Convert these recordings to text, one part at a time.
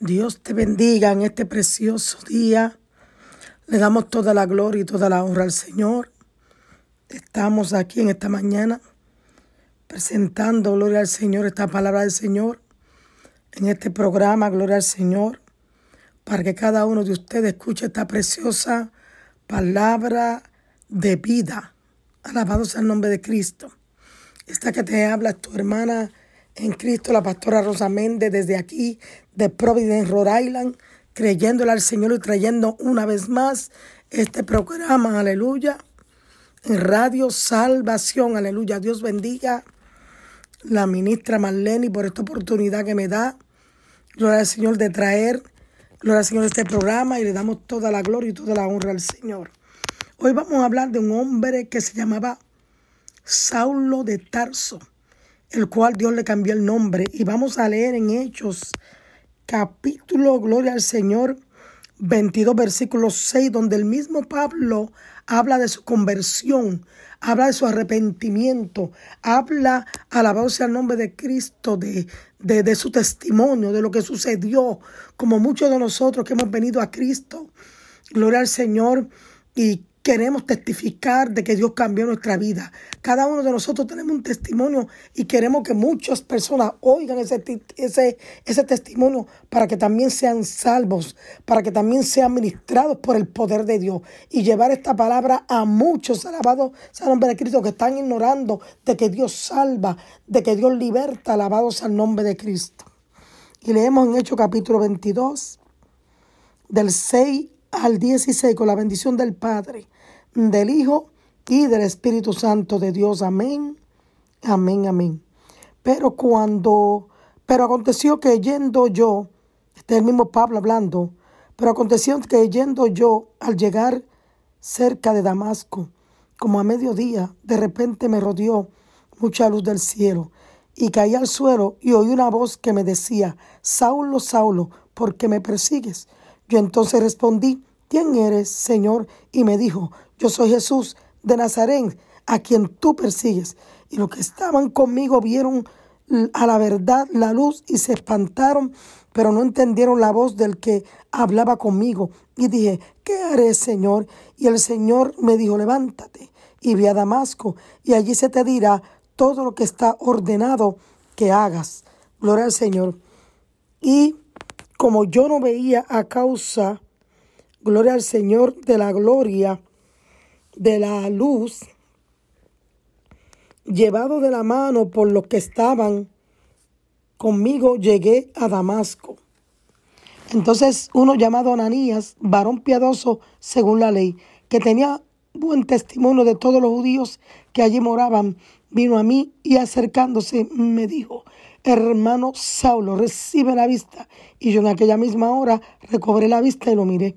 Dios te bendiga en este precioso día. Le damos toda la gloria y toda la honra al Señor. Estamos aquí en esta mañana presentando, gloria al Señor, esta palabra del Señor. En este programa, gloria al Señor, para que cada uno de ustedes escuche esta preciosa palabra de vida. Alabado sea el nombre de Cristo. Esta que te habla es tu hermana en Cristo, la pastora Rosa Méndez, desde aquí, de Providence, Rhode Island, creyéndole al Señor y trayendo una vez más este programa, aleluya, en Radio Salvación, aleluya. Dios bendiga la ministra Marlene por esta oportunidad que me da, gloria al Señor, de traer, gloria al Señor, este programa y le damos toda la gloria y toda la honra al Señor. Hoy vamos a hablar de un hombre que se llamaba Saulo de Tarso el cual Dios le cambió el nombre. Y vamos a leer en Hechos, capítulo, gloria al Señor, 22, versículo 6, donde el mismo Pablo habla de su conversión, habla de su arrepentimiento, habla, alabado sea el nombre de Cristo, de, de, de su testimonio, de lo que sucedió, como muchos de nosotros que hemos venido a Cristo. Gloria al Señor y queremos testificar de que Dios cambió nuestra vida. Cada uno de nosotros tenemos un testimonio y queremos que muchas personas oigan ese, ese, testimonio para que también sean salvos, para que también sean ministrados por el poder de Dios y llevar esta palabra a muchos, alabados sea nombre de Cristo, que están ignorando de que Dios salva, de que Dios liberta, alabados al nombre de Cristo. Y leemos en Hechos capítulo 22, del 6 al 16, con la bendición del Padre del Hijo y del Espíritu Santo de Dios. Amén. Amén, amén. Pero cuando, pero aconteció que yendo yo, este es el mismo Pablo hablando, pero aconteció que yendo yo al llegar cerca de Damasco, como a mediodía, de repente me rodeó mucha luz del cielo y caí al suelo y oí una voz que me decía, Saulo, Saulo, ¿por qué me persigues? Yo entonces respondí, ¿quién eres, Señor? Y me dijo, yo soy Jesús de Nazaret, a quien tú persigues. Y los que estaban conmigo vieron a la verdad la luz y se espantaron, pero no entendieron la voz del que hablaba conmigo. Y dije, ¿qué haré, Señor? Y el Señor me dijo, levántate y ve a Damasco, y allí se te dirá todo lo que está ordenado que hagas. Gloria al Señor. Y como yo no veía a causa, gloria al Señor de la gloria, de la luz, llevado de la mano por los que estaban conmigo, llegué a Damasco. Entonces uno llamado Ananías, varón piadoso según la ley, que tenía buen testimonio de todos los judíos que allí moraban, vino a mí y acercándose me dijo, hermano Saulo, recibe la vista. Y yo en aquella misma hora recobré la vista y lo miré.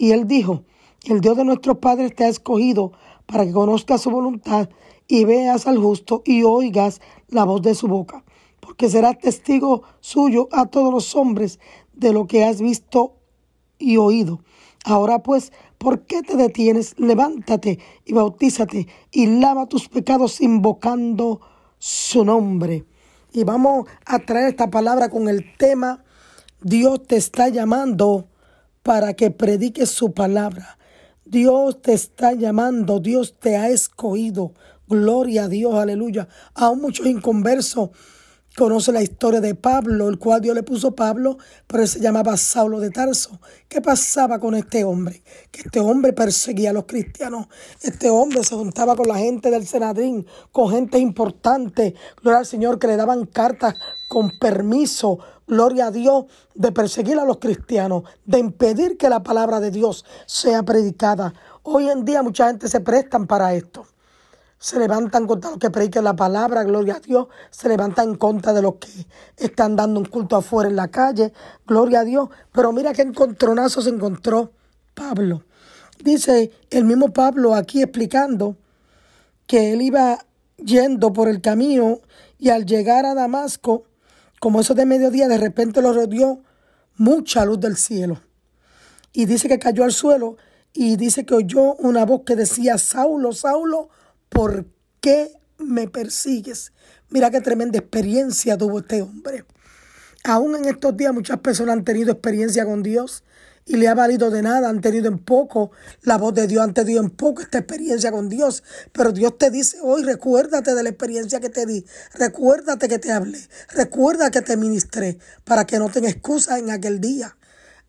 Y él dijo, el Dios de nuestros padres te ha escogido para que conozcas su voluntad y veas al justo y oigas la voz de su boca, porque serás testigo suyo a todos los hombres de lo que has visto y oído. Ahora pues, ¿por qué te detienes? Levántate y bautízate y lava tus pecados invocando su nombre. Y vamos a traer esta palabra con el tema, Dios te está llamando para que prediques su palabra. Dios te está llamando, Dios te ha escogido. Gloria a Dios, aleluya. Aún muchos inconversos conocen la historia de Pablo, el cual Dios le puso Pablo, pero él se llamaba Saulo de Tarso. ¿Qué pasaba con este hombre? Que este hombre perseguía a los cristianos. Este hombre se juntaba con la gente del Senadrín, con gente importante. Gloria al Señor que le daban cartas con permiso gloria a Dios, de perseguir a los cristianos, de impedir que la palabra de Dios sea predicada. Hoy en día mucha gente se prestan para esto. Se levantan contra los que prediquen la palabra, gloria a Dios. Se levantan en contra de los que están dando un culto afuera en la calle, gloria a Dios. Pero mira qué encontronazo se encontró Pablo. Dice el mismo Pablo aquí explicando que él iba yendo por el camino y al llegar a Damasco, como eso de mediodía, de repente lo rodeó mucha luz del cielo. Y dice que cayó al suelo y dice que oyó una voz que decía, Saulo, Saulo, ¿por qué me persigues? Mira qué tremenda experiencia tuvo este hombre. Aún en estos días muchas personas han tenido experiencia con Dios y le ha valido de nada, han tenido en poco la voz de Dios, han tenido en poco esta experiencia con Dios. Pero Dios te dice hoy, recuérdate de la experiencia que te di, recuérdate que te hablé, recuerda que te ministré, para que no tengas excusa en aquel día.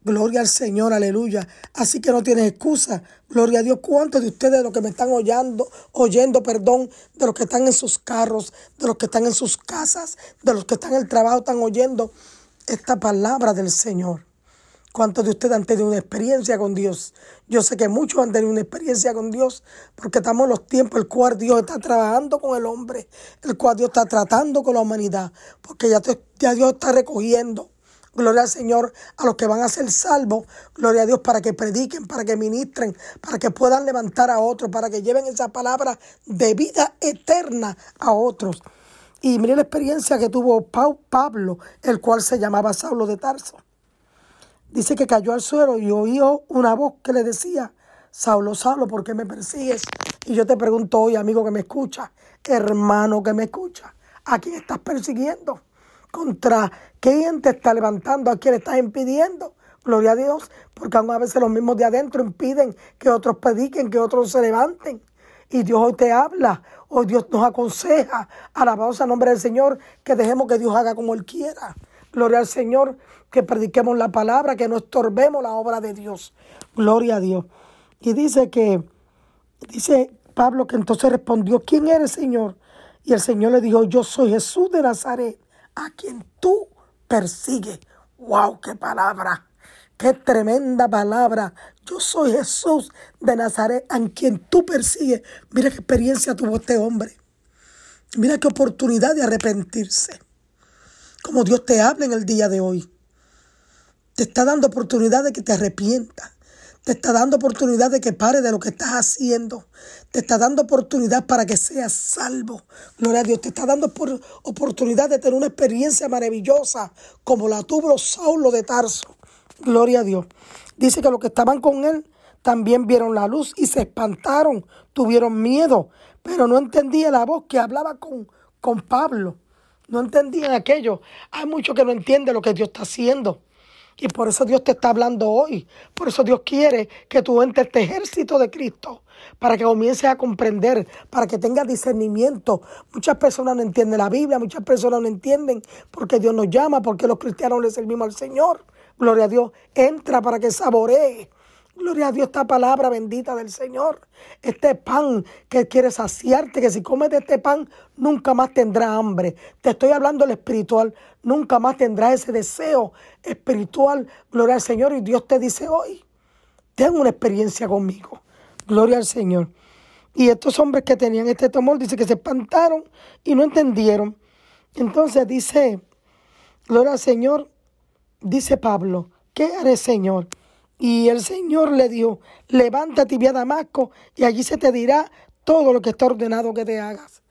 Gloria al Señor, aleluya. Así que no tienes excusa. Gloria a Dios. ¿Cuántos de ustedes, de los que me están oyendo, oyendo, perdón, de los que están en sus carros, de los que están en sus casas, de los que están en el trabajo, están oyendo esta palabra del Señor? ¿Cuántos de ustedes han tenido una experiencia con Dios? Yo sé que muchos han tenido una experiencia con Dios porque estamos en los tiempos el cual Dios está trabajando con el hombre, el cual Dios está tratando con la humanidad, porque ya, ya Dios está recogiendo. Gloria al Señor a los que van a ser salvos. Gloria a Dios para que prediquen, para que ministren, para que puedan levantar a otros, para que lleven esa palabra de vida eterna a otros. Y mire la experiencia que tuvo Pablo, el cual se llamaba Saulo de Tarso. Dice que cayó al suelo y oyó una voz que le decía, Saulo, Saulo, ¿por qué me persigues? Y yo te pregunto hoy, amigo que me escucha, hermano que me escucha, ¿a quién estás persiguiendo? ¿Contra quién te está levantando? ¿A quién estás impidiendo? Gloria a Dios, porque aún a veces los mismos de adentro impiden que otros prediquen, que otros se levanten. Y Dios hoy te habla, hoy Dios nos aconseja, alabados a nombre del Señor, que dejemos que Dios haga como Él quiera. Gloria al Señor, que prediquemos la palabra, que no estorbemos la obra de Dios. Gloria a Dios. Y dice que, dice Pablo que entonces respondió, ¿quién eres, Señor? Y el Señor le dijo, yo soy Jesús de Nazaret, a quien tú persigues. ¡Wow! ¡Qué palabra! ¡Qué tremenda palabra! Yo soy Jesús de Nazaret, a quien tú persigues. Mira qué experiencia tuvo este hombre. Mira qué oportunidad de arrepentirse como Dios te habla en el día de hoy. Te está dando oportunidad de que te arrepientas. Te está dando oportunidad de que pare de lo que estás haciendo. Te está dando oportunidad para que seas salvo. Gloria a Dios. Te está dando oportunidad de tener una experiencia maravillosa como la tuvo Saulo de Tarso. Gloria a Dios. Dice que los que estaban con él también vieron la luz y se espantaron, tuvieron miedo, pero no entendía la voz que hablaba con, con Pablo. No entendían aquello. Hay muchos que no entienden lo que Dios está haciendo. Y por eso Dios te está hablando hoy. Por eso Dios quiere que tú entres este ejército de Cristo. Para que comiences a comprender, para que tengas discernimiento. Muchas personas no entienden la Biblia, muchas personas no entienden por qué Dios nos llama, por qué los cristianos le servimos al Señor. Gloria a Dios. Entra para que saboree Gloria a Dios, esta palabra bendita del Señor. Este pan que quiere saciarte, que si comes de este pan nunca más tendrás hambre. Te estoy hablando del espiritual. Nunca más tendrás ese deseo espiritual. Gloria al Señor. Y Dios te dice hoy, ten una experiencia conmigo. Gloria al Señor. Y estos hombres que tenían este temor, dice que se espantaron y no entendieron. Entonces dice, gloria al Señor, dice Pablo, ¿qué haré Señor? Y el Señor le dijo, levántate y ve a Damasco y allí se te dirá todo lo que está ordenado que te hagas.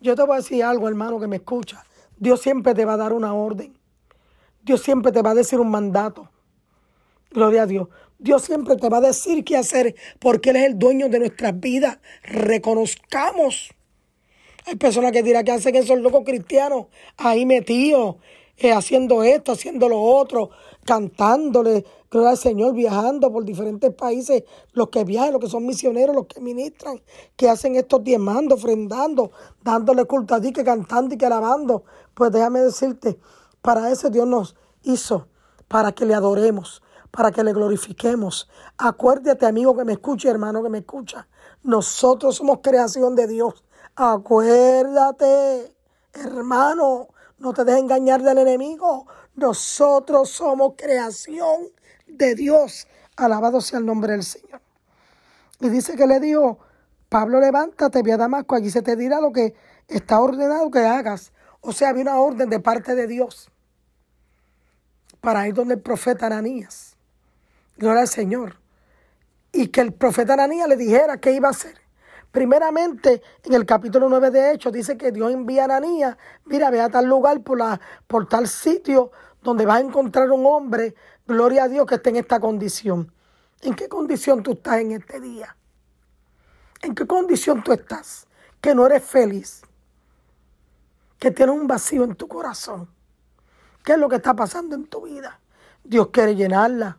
Yo te voy a decir algo, hermano, que me escucha. Dios siempre te va a dar una orden. Dios siempre te va a decir un mandato. Gloria a Dios. Dios siempre te va a decir qué hacer porque Él es el dueño de nuestras vidas. Reconozcamos. Hay personas que dirán que hacen esos locos cristianos ahí metidos, eh, haciendo esto, haciendo lo otro, cantándole, gloria al Señor, viajando por diferentes países, los que viajan, los que son misioneros, los que ministran, que hacen estos diezmando, ofrendando, dándole culto a que cantando y que alabando. Pues déjame decirte, para eso Dios nos hizo, para que le adoremos, para que le glorifiquemos. Acuérdate, amigo que me escucha, hermano que me escucha. Nosotros somos creación de Dios. Acuérdate, hermano, no te dejes engañar del enemigo. Nosotros somos creación de Dios. Alabado sea el nombre del Señor. Y dice que le dijo, Pablo, levántate, ve a Damasco, allí se te dirá lo que está ordenado que hagas. O sea, había una orden de parte de Dios para ir donde el profeta Ananías. Gloria al Señor. Y que el profeta Ananías le dijera qué iba a hacer. Primeramente, en el capítulo 9 de Hechos, dice que Dios envía a Ananías, mira, ve a tal lugar por, la, por tal sitio donde vas a encontrar un hombre, gloria a Dios, que esté en esta condición. ¿En qué condición tú estás en este día? ¿En qué condición tú estás? Que no eres feliz, que tienes un vacío en tu corazón, ¿Qué es lo que está pasando en tu vida? Dios quiere llenarla.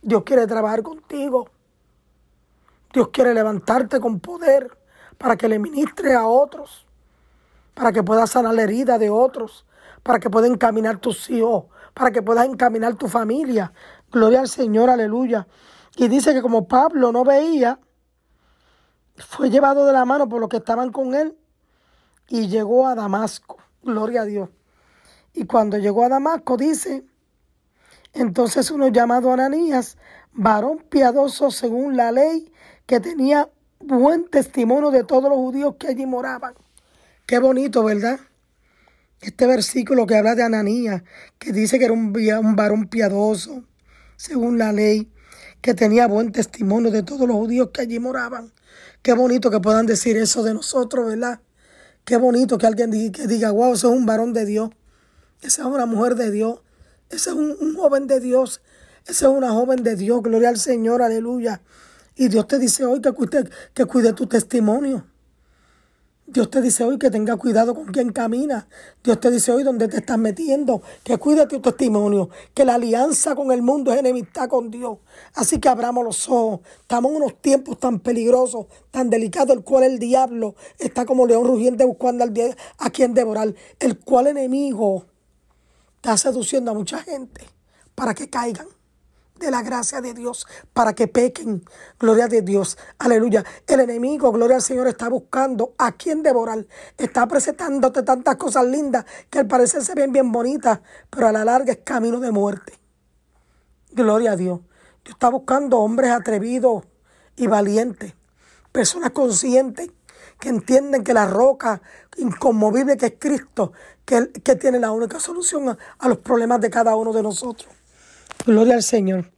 Dios quiere trabajar contigo. Dios quiere levantarte con poder para que le ministre a otros, para que puedas sanar la herida de otros, para que puedas encaminar tus hijos, para que puedas encaminar tu familia. Gloria al Señor, aleluya. Y dice que como Pablo no veía, fue llevado de la mano por los que estaban con él y llegó a Damasco. Gloria a Dios. Y cuando llegó a Damasco, dice, entonces uno llamado Ananías, varón piadoso según la ley, que tenía buen testimonio de todos los judíos que allí moraban. Qué bonito, ¿verdad? Este versículo que habla de Ananías, que dice que era un, un varón piadoso, según la ley, que tenía buen testimonio de todos los judíos que allí moraban. Qué bonito que puedan decir eso de nosotros, ¿verdad? Qué bonito que alguien diga, que diga wow, ese es un varón de Dios, esa es una mujer de Dios, ese es un, joven de Dios. Esa es una joven de Dios. Gloria al Señor. Aleluya. Y Dios te dice hoy que cuide, que cuide tu testimonio. Dios te dice hoy que tenga cuidado con quien camina. Dios te dice hoy dónde te estás metiendo, que cuide tu testimonio, que la alianza con el mundo es enemistad con Dios. Así que abramos los ojos. Estamos en unos tiempos tan peligrosos, tan delicados, el cual el diablo está como león rugiente buscando a quien devorar, el cual enemigo está seduciendo a mucha gente para que caigan de la gracia de Dios, para que pequen. Gloria a Dios. Aleluya. El enemigo, gloria al Señor, está buscando a quien devorar. Está presentándote tantas cosas lindas que al parecer se ven bien bonitas, pero a la larga es camino de muerte. Gloria a Dios. Dios está buscando hombres atrevidos y valientes, personas conscientes que entienden que la roca inconmovible que es Cristo, que, que tiene la única solución a los problemas de cada uno de nosotros. Gloria al Señor.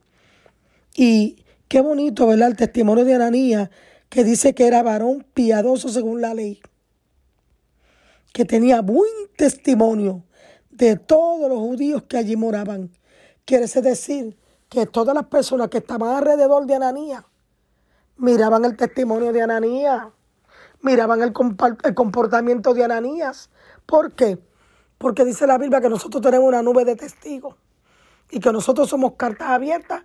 Y qué bonito, ¿verdad? El testimonio de Ananías, que dice que era varón piadoso según la ley, que tenía buen testimonio de todos los judíos que allí moraban. Quiere decir que todas las personas que estaban alrededor de Ananías miraban el testimonio de Ananías miraban el, comportamiento de Ananías. ¿Por qué? Porque dice la Biblia que nosotros tenemos una nube de testigos y que nosotros somos cartas abiertas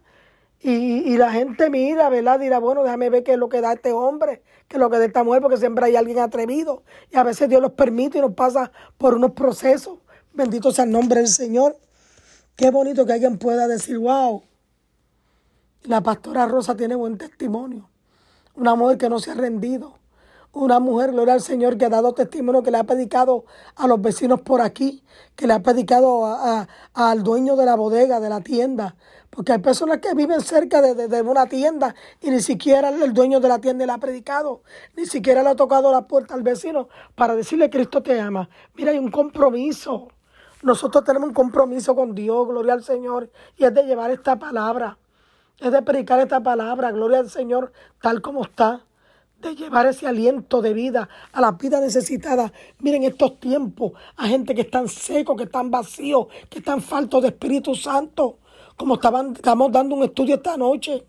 y, la gente mira, ¿verdad? Dirá, bueno, déjame ver qué es lo que da este hombre, qué es lo que da esta mujer, porque siempre hay alguien atrevido y a veces Dios los permite y nos pasa por unos procesos. Bendito sea el nombre del Señor. Qué bonito que alguien pueda decir, wow, la pastora Rosa tiene buen testimonio. Una mujer que no se ha rendido una mujer, gloria al Señor, que ha dado testimonio, que le ha predicado a los vecinos por aquí, que le ha predicado al dueño de la bodega, de la tienda. Porque hay personas que viven cerca de, una tienda y ni siquiera el dueño de la tienda le ha predicado, ni siquiera le ha tocado la puerta al vecino para decirle Cristo te ama. Mira, hay un compromiso. Nosotros tenemos un compromiso con Dios, gloria al Señor, y es de llevar esta palabra, es de predicar esta palabra, gloria al Señor, tal como está de llevar ese aliento de vida a la vida necesitada. Miren estos tiempos, a gente que están secos, que están vacíos, que están faltos de Espíritu Santo, como estaban, estamos dando un estudio esta noche.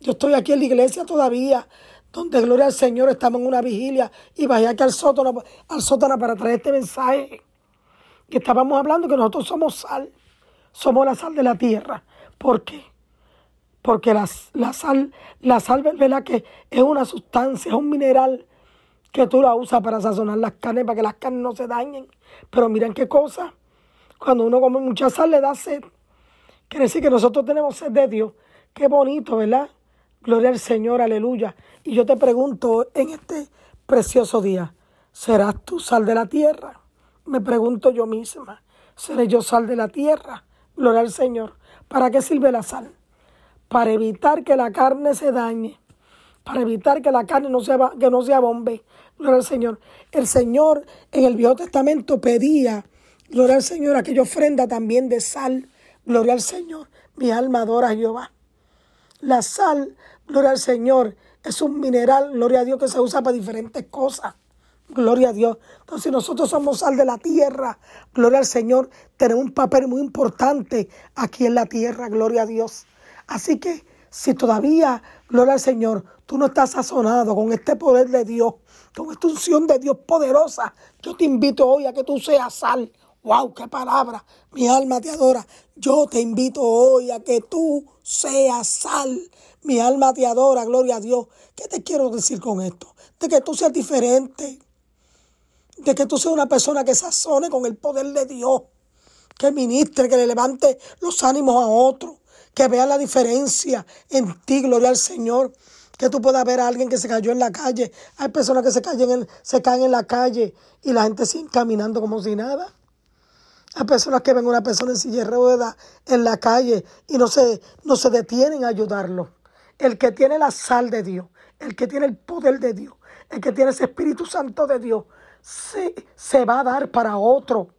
Yo estoy aquí en la iglesia todavía, donde gloria al Señor estamos en una vigilia y bajé aquí al sótano, al sótano para traer este mensaje. Que estábamos hablando que nosotros somos sal, somos la sal de la tierra. ¿Por qué? Porque la, sal, la sal, ¿verdad? Que es una sustancia, es un mineral que tú la usas para sazonar las carnes, para que las carnes no se dañen. Pero miren qué cosa, cuando uno come mucha sal le da sed. Quiere decir que nosotros tenemos sed de Dios. Qué bonito, ¿verdad? Gloria al Señor, aleluya. Y yo te pregunto en este precioso día, ¿serás tú sal de la tierra? Me pregunto yo misma, ¿seré yo sal de la tierra? Gloria al Señor. ¿Para qué sirve la sal? Para evitar que la carne se dañe, para evitar que la carne no se, que no se abombe. Gloria al Señor. El Señor en el Viejo Testamento pedía, gloria al Señor, aquella ofrenda también de sal. Gloria al Señor. Mi alma adora a Jehová. La sal, gloria al Señor, es un mineral, gloria a Dios, que se usa para diferentes cosas. Gloria a Dios. Entonces nosotros somos sal de la tierra. Gloria al Señor. Tenemos un papel muy importante aquí en la tierra. Gloria a Dios. Así que si todavía, gloria al Señor, tú no estás sazonado con este poder de Dios, con esta unción de Dios poderosa, yo te invito hoy a que tú seas sal ¡Wow! ¡Qué palabra! Mi alma te adora. Yo te invito hoy a que tú seas sal. Mi alma te adora, gloria a Dios. ¿Qué te quiero decir con esto? De que tú seas diferente. De que tú seas una persona que sazone con el poder de Dios. Que ministre, que le levante los ánimos a otros. Que vea la diferencia en ti, gloria al Señor que tú puedas ver a alguien que se cayó en la calle. Hay personas que se caen en, la calle y la gente sigue caminando como si nada. Hay personas que ven a una persona en silla de ruedas en la calle y no se, no se detienen a ayudarlo. El que tiene la sal de Dios, el que tiene el poder de Dios, el que tiene ese Espíritu Santo de Dios, se, se va a dar para otro.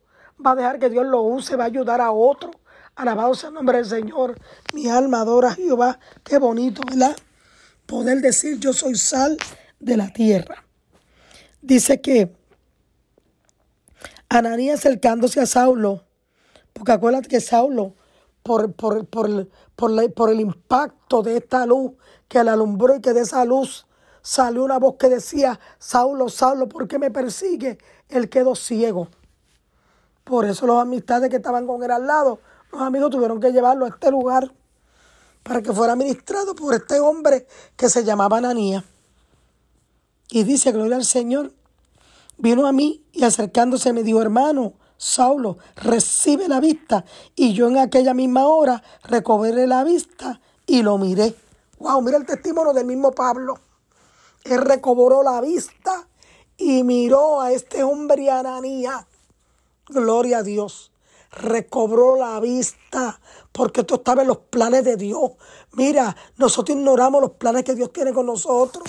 Va a dejar que Dios lo use, va a ayudar a otro. Alabado sea el nombre del Señor. Mi alma adora a Jehová. Qué bonito, ¿verdad? poder decir yo soy sal de la tierra. Dice que Ananías acercándose a Saulo, porque acuérdate que Saulo, por, por, por, por, el impacto de esta luz que la alumbró y que de esa luz salió una voz que decía, Saulo, Saulo, ¿por qué me persigue? Él quedó ciego. Por eso los amistades que estaban con él al lado, los amigos tuvieron que llevarlo a este lugar para que fuera ministrado por este hombre que se llamaba Ananía. Y dice, gloria al Señor, vino a mí y acercándose me dijo, hermano, Saulo, recibe la vista. Y yo en aquella misma hora recobré la vista y lo miré. Wow, mira el testimonio del mismo Pablo. Él recobró la vista y miró a este hombre Ananía. Gloria a Dios recobró la vista, porque esto estaba en los planes de Dios. Mira, nosotros ignoramos los planes que Dios tiene con nosotros.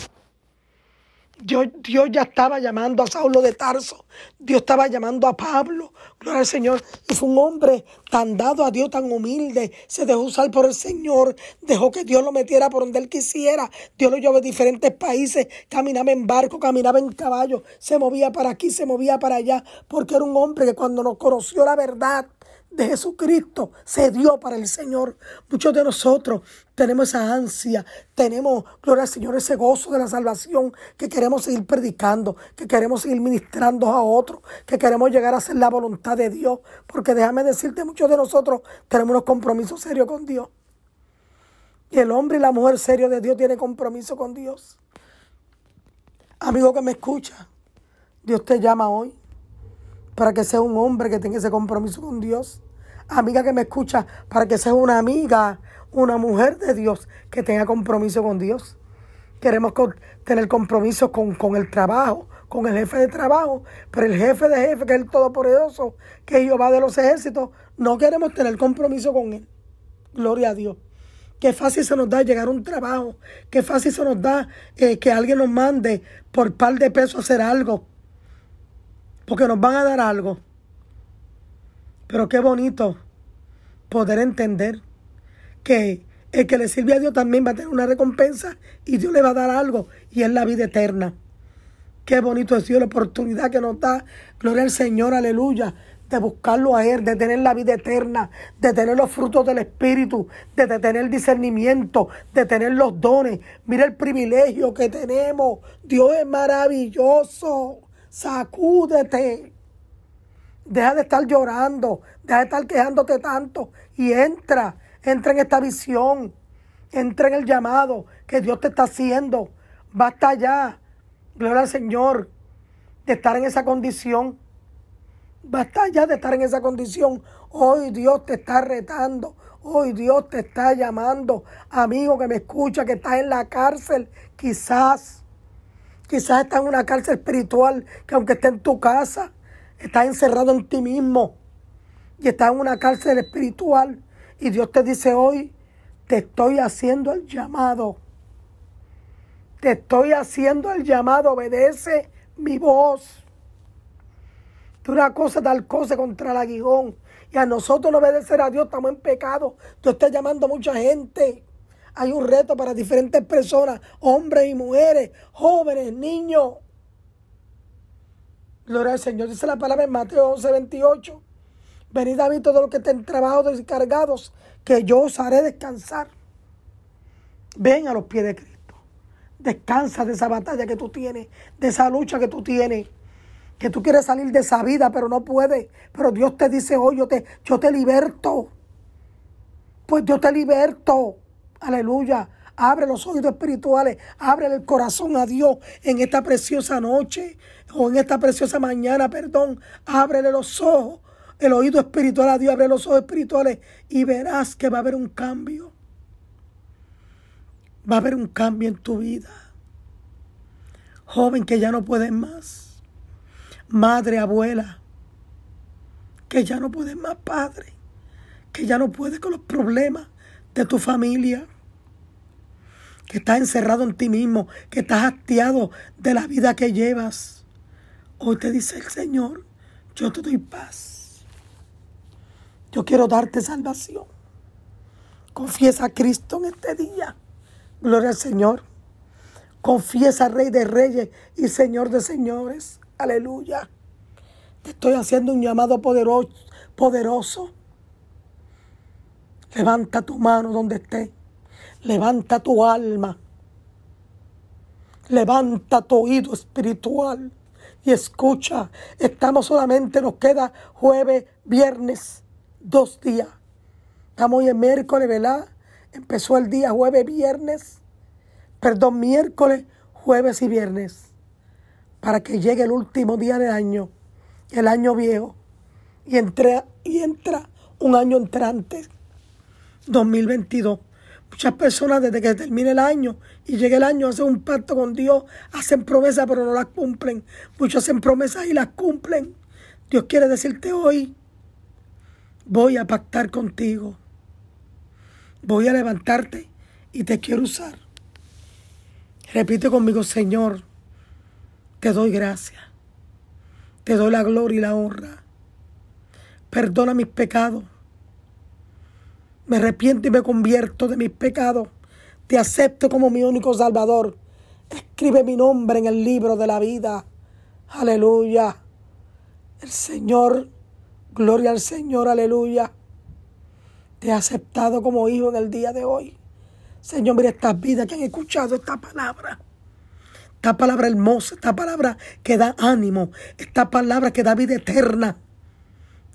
Dios, Dios, ya estaba llamando a Saulo de Tarso. Dios estaba llamando a Pablo. Gloria al Señor. Y fue un hombre tan dado a Dios, tan humilde. Se dejó usar por el Señor. Dejó que Dios lo metiera por donde él quisiera. Dios lo llevó a diferentes países. Caminaba en barco, caminaba en caballo. Se movía para aquí, se movía para allá. Porque era un hombre que cuando nos conoció la verdad, de Jesucristo se dio para el Señor. Muchos de nosotros tenemos esa ansia, tenemos, gloria al Señor, ese gozo de la salvación que queremos seguir predicando, que queremos seguir ministrando a otros, que queremos llegar a hacer la voluntad de Dios. Porque déjame decirte, muchos de nosotros tenemos unos compromisos serios con Dios. Y el hombre y la mujer serio de Dios tienen compromiso con Dios. Amigo que me escucha, Dios te llama hoy para que sea un hombre que tenga ese compromiso con Dios. Amiga que me escucha, para que sea una amiga, una mujer de Dios que tenga compromiso con Dios. Queremos tener compromiso con, con el trabajo, con el jefe de trabajo, pero el jefe de jefe, que es el Todopoderoso, que es Jehová de los ejércitos, no queremos tener compromiso con él. Gloria a Dios. Qué fácil se nos da llegar a un trabajo. Qué fácil se nos da eh, que alguien nos mande por par de pesos hacer algo porque nos van a dar algo. Pero qué bonito poder entender que el que le sirve a Dios también va a tener una recompensa y Dios le va a dar algo y es la vida eterna. Qué bonito es Dios la oportunidad que nos da, gloria al Señor, aleluya, de buscarlo a Él, de tener la vida eterna, de tener los frutos del Espíritu, de tener discernimiento, de tener los dones. Mira el privilegio que tenemos. Dios es maravilloso. Sacúdete. Deja de estar llorando, deja de estar quejándote tanto y entra, entra en esta visión, entra en el llamado que Dios te está haciendo. Basta ya, gloria al Señor, de estar en esa condición. Basta ya de estar en esa condición. Hoy Dios te está retando. Hoy Dios te está llamando. Amigo que me escucha, que está en la cárcel, quizás Quizás estás en una cárcel espiritual que aunque esté en tu casa, estás encerrado en ti mismo. Y estás en una cárcel espiritual. Y Dios te dice hoy, te estoy haciendo el llamado. Te estoy haciendo el llamado. Obedece mi voz. Tú una cosa, tal cosa contra el aguijón. Y a nosotros no obedecer a Dios, estamos en pecado. Dios está llamando a mucha gente. Hay un reto para diferentes personas, hombres y mujeres, jóvenes, niños. Gloria al Señor. Dice la palabra en Mateo 11, 28. Venid a mí todos los que estén trabajados y cargados, que yo os haré descansar. Ven a los pies de Cristo. Descansa de esa batalla que tú tienes, de esa lucha que tú tienes. que tú quieres salir de esa vida, pero no puedes. Pero Dios te dice hoy, yo te, yo te liberto. Pues Dios te liberto. Aleluya. Abre los oídos espirituales, abre el corazón a Dios en esta preciosa noche o en esta preciosa mañana, perdón. Ábrele los ojos, el oído espiritual a Dios, abre los ojos espirituales y verás que va a haber un cambio. Va a haber un cambio en tu vida. Joven que ya no puedes más. Madre, abuela, que ya no puedes más, padre, que ya no puedes con los problemas de tu familia que estás encerrado en ti mismo, que estás hastiado de la vida que llevas. Hoy te dice el Señor, yo te doy paz. Yo quiero darte salvación. Confiesa a Cristo en este día. Gloria al Señor. Confiesa Rey de Reyes y Señor de Señores. Aleluya. Te estoy haciendo un llamado poderoso. poderoso. Levanta tu mano donde estés. Levanta tu alma. Levanta tu oído espiritual y escucha. Estamos solamente, nos queda jueves, viernes, dos días. Estamos hoy en miércoles, ¿verdad? Empezó el día jueves, viernes, perdón, miércoles, jueves y viernes. Para que llegue el último día del año, el año viejo, y, entre, y entra un año entrante, 2022. Muchas personas desde que termine el año y llegue el año hacen un pacto con Dios, hacen promesas pero no las cumplen. Muchos hacen promesas y las cumplen. Dios quiere decirte hoy, voy a pactar contigo. Voy a levantarte y te quiero usar. Repite conmigo, Señor, te doy gracias. Te doy la gloria y la honra. Perdona mis pecados me arrepiento y me convierto de mis pecados. Te acepto como mi único Salvador. Escribe mi nombre en el libro de la vida. Aleluya. El Señor, gloria al Señor, aleluya. Te ha aceptado como hijo en el día de hoy. Señor, mira estas vidas que han escuchado esta palabra. Esta palabra hermosa, esta palabra que da ánimo, esta palabra que da vida eterna.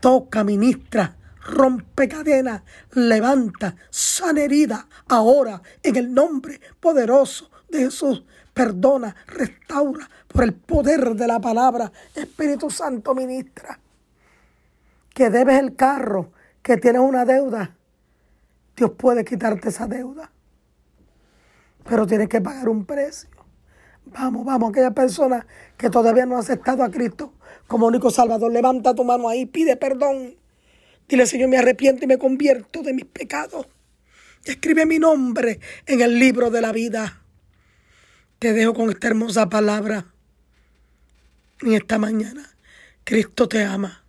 Toca, ministra, rompe cadena, levanta, sana herida, ahora en el nombre poderoso de Jesús. Perdona, restaura por el poder de la palabra. Espíritu Santo ministra. Que debes el carro, que tienes una deuda. Dios puede quitarte esa deuda. Pero tienes que pagar un precio. Vamos, vamos, aquella persona que todavía no ha aceptado a Cristo como único Salvador, levanta tu mano ahí, pide perdón Dile, Señor, me arrepiento y me convierto de mis pecados. Escribe mi nombre en el libro de la vida. Te dejo con esta hermosa palabra en esta mañana. Cristo te ama.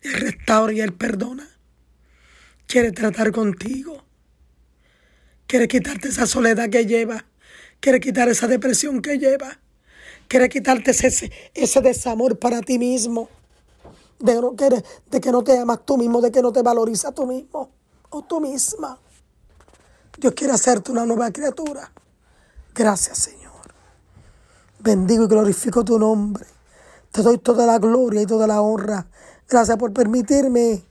Él restaura y Él perdona. Quiere tratar contigo. Quiere quitarte esa soledad que lleva. Quiere quitar esa depresión que lleva. Quiere quitarte ese, ese desamor para ti mismo de, de que no te amas tú mismo, de que no te valorizas tú mismo o tú misma. Dios quiere hacerte una nueva criatura. Gracias, Señor. Bendigo y glorifico tu nombre. Te doy toda la gloria y toda la honra. Gracias por permitirme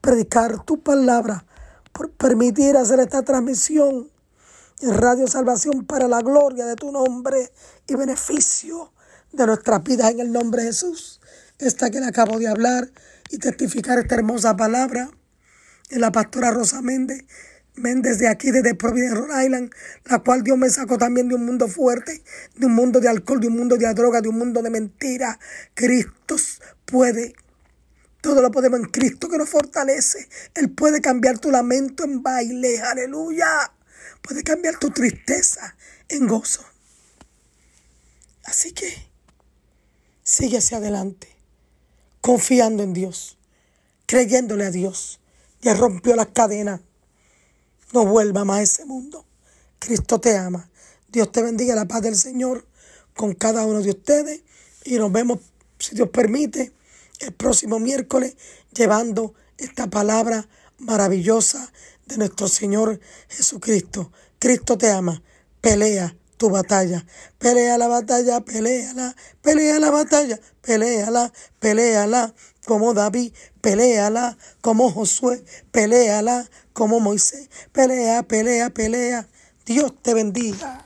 predicar tu palabra, por permitir hacer esta transmisión en Radio Salvación para la gloria de tu nombre y beneficio de nuestras vidas en el nombre de Jesús esta que le acabo de hablar y testificar esta hermosa palabra es la pastora Rosa Méndez, Méndez de aquí, desde Providence, Rhode Island, la cual Dios me sacó también de un mundo fuerte, de un mundo de alcohol, de un mundo de droga, de un mundo de mentira. Cristo puede. Todo lo podemos en Cristo que nos fortalece. Él puede cambiar tu lamento en baile. Aleluya. Puede cambiar tu tristeza en gozo. Así que sigue hacia adelante confiando en Dios, creyéndole a Dios. Ya rompió las cadenas. No vuelva más a ese mundo. Cristo te ama. Dios te bendiga la paz del Señor con cada uno de ustedes. Y nos vemos, si Dios permite, el próximo miércoles llevando esta palabra maravillosa de nuestro Señor Jesucristo. Cristo te ama. Pelea tu batalla. Pelea la batalla, peleala, pelea la batalla, peleala, peleala, como David, peleala, como Josué, peleala, como Moisés, pelea, pelea, pelea. Dios te bendiga.